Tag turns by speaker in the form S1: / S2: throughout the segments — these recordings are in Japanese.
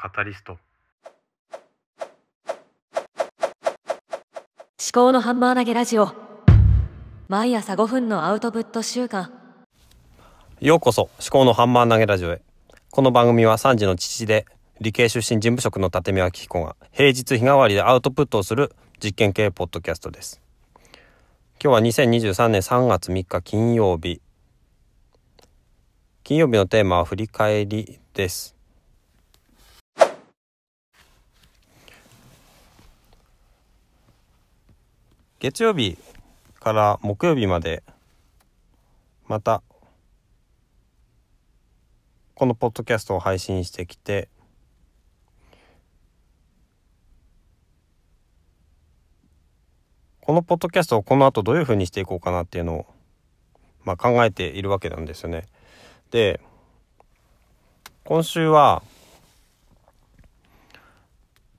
S1: カタリスト。思
S2: 考のハンマー投げラジオ。毎朝5分のアウトプット週間。
S1: ようこそ思考のハンマー投げラジオへ。この番組は3児の父で理系出身事務職の立見明彦が平日日替わりでアウトプットをする実験系ポッドキャストです。今日は2023年3月3日金曜日。金曜日のテーマは振り返りです月曜日から木曜日までまたこのポッドキャストを配信してきてこのポッドキャストをこの後どういうふうにしていこうかなっていうのを、まあ、考えているわけなんですよね。で今週は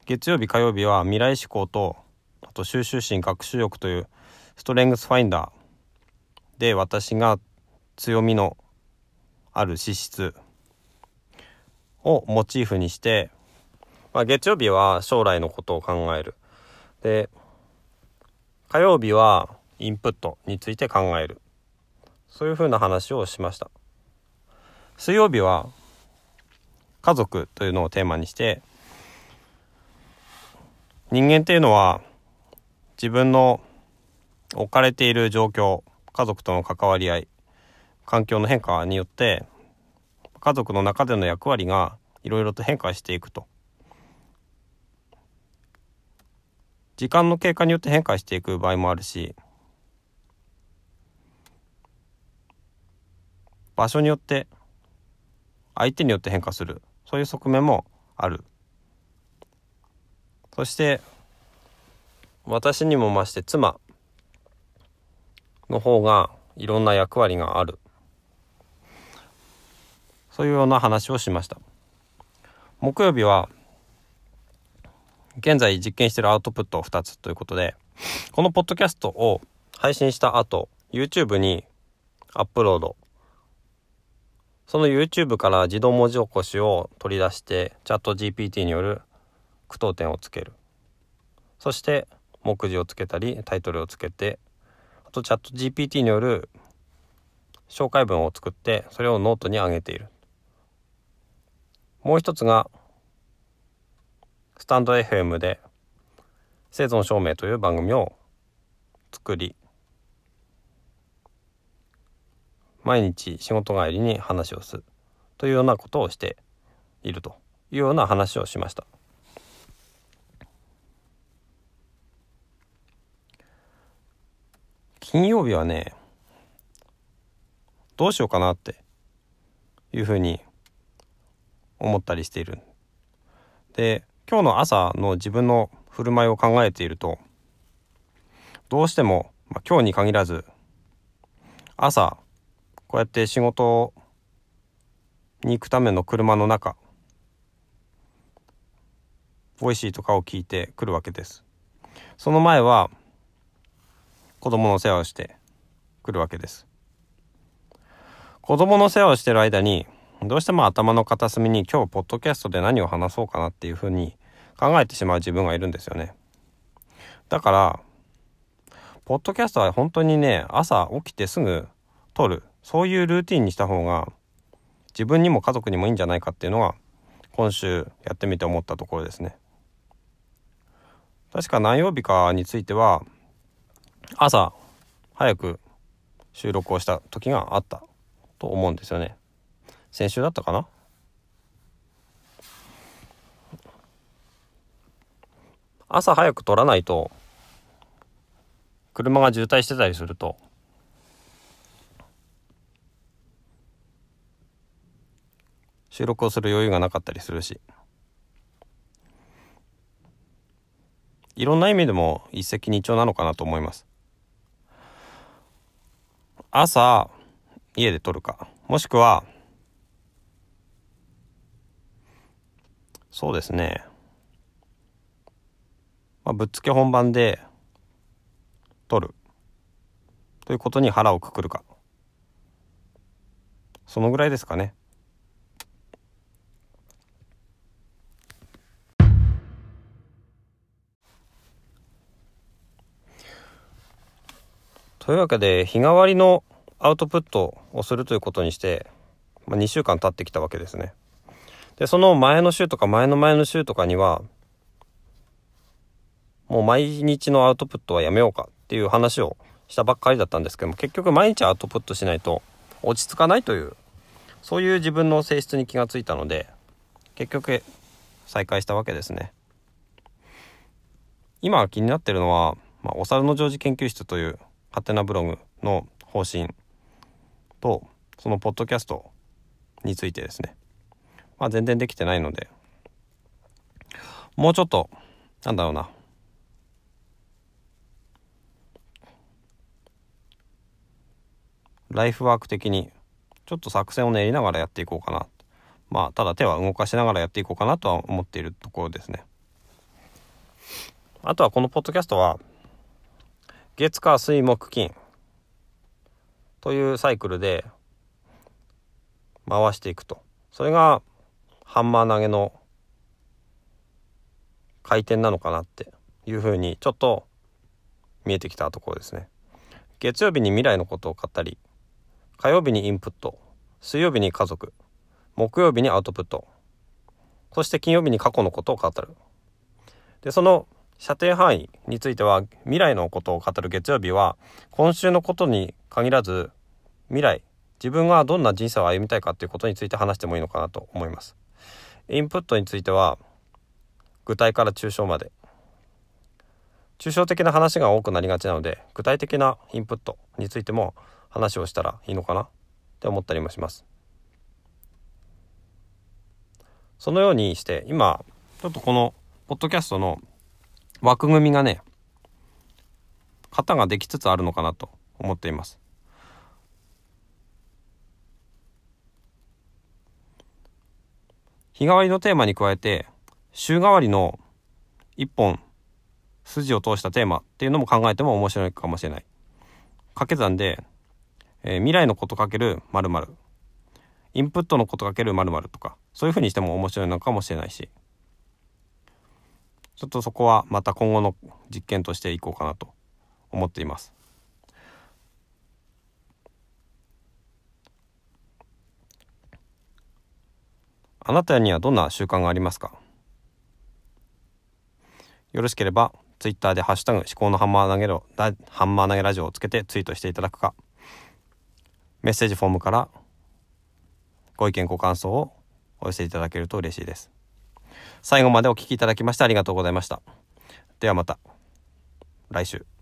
S1: 月曜日火曜日は未来志向とあと収集心学習欲というストレングスファインダーで私が強みのある資質をモチーフにして、まあ、月曜日は将来のことを考える。で火曜日はインプットについて考える。そういうふうな話をしました。水曜日は家族というのをテーマにして人間っていうのは自分の置かれている状況家族との関わり合い環境の変化によって家族の中での役割がいろいろと変化していくと。時間の経過によって変化していく場合もあるし場所によって相手によって変化する。そういう側面もある。そして私にも増して妻の方がいろんな役割がある。そういうような話をしました。木曜日は現在実験しているアウトプットを2つということでこのポッドキャストを配信した後 YouTube にアップロード。その YouTube から自動文字起こしを取り出してチャット GPT による句読点をつける。そして目次をつけたりタイトルをつけてあとチャット GPT による紹介文を作ってそれをノートに上げているもう一つがスタンド FM で生存証明という番組を作り毎日仕事帰りに話をするというようなことをしているというような話をしました。金曜日はねどうしようかなっていうふうに思ったりしている。で今日の朝の自分の振る舞いを考えているとどうしても、まあ、今日に限らず朝こうやって仕事に行くための車の中 Voicy とかを聞いてくるわけです。その前は子供の世話をしてくるわけです。子供の世話をしてる間にどうしても頭の片隅に今日ポッドキャストで何を話そうかなっていうふうに考えてしまう自分がいるんですよね。だからポッドキャストは本当にね朝起きてすぐ撮るそういうルーティンにした方が自分にも家族にもいいんじゃないかっていうのが今週やってみて思ったところですね。確か何曜日かについては朝早く収録をした時があったと思うんですよね。先週だったかな？朝早く撮らないと車が渋滞してたりすると。収録をする余裕がなかったりするし。いろんな意味でも一石二鳥なのかなと思います。朝家で撮るか。もしくはそうですね、まあ、ぶっつけ本番で撮る。ということに腹をくくるか。そのぐらいですかね。というわけで日替わりのアウトプットをするということにして、まあ、2週間経ってきたわけですね。でその前の週とか前の前の週とかにはもう毎日のアウトプットはやめようかっていう話をしたばっかりだったんですけども結局毎日アウトプットしないと落ち着かないというそういう自分の性質に気がついたので結局再開したわけですね今気になってるのは、まあ、お猿の常時研究室というハテナブログの方針とそのポッドキャストについてですね。まあ全然できてないので。もうちょっとなんだろうな。ライフワーク的にちょっと作戦を練りながらやっていこうかな。まあただ手は動かしながらやっていこうかなとは思っているところですね。あとはこのポッドキャストは月火水木金。というサイクルで回していくと。それがハンマー投げの回転なのかなっていうふうにちょっと見えてきたところですね。月曜日に未来のことを語り火曜日にインプット水曜日に家族木曜日にアウトプットそして金曜日に過去のことを語る。でその射程範囲については未来のことを語る月曜日は今週のことに限らず未来自分がどんな人生を歩みたいかということについて話してもいいのかなと思います。インプットについては具体から抽象まで。抽象的な話が多くなりがちなので具体的なインプットについても話をしたらいいのかなって思ったりもします。そのようにして今ちょっとこのポッドキャストの枠組みがね型ができつつあるのかなと思っています。日替わりのテーマに加えて週替わりの一本筋を通したテーマっていうのも考えても面白いかもしれない。掛け算でえー、未来のことかける〇〇。インプットのことかける〇〇とかそういうふうにしても面白いのかもしれないし。ちょっとそこはまた今後の実験としていこうかなと思っています。あなたにはどんな習慣がありますか？よろしければツイッターでハッシュタグ思考のハンマー投げろハンマー投げラジオをつけてツイートしていただくか。メッセージフォームからご意見ご感想をお寄せいただけると嬉しいです。最後までお聴きいただきましてありがとうございました。ではまた来週。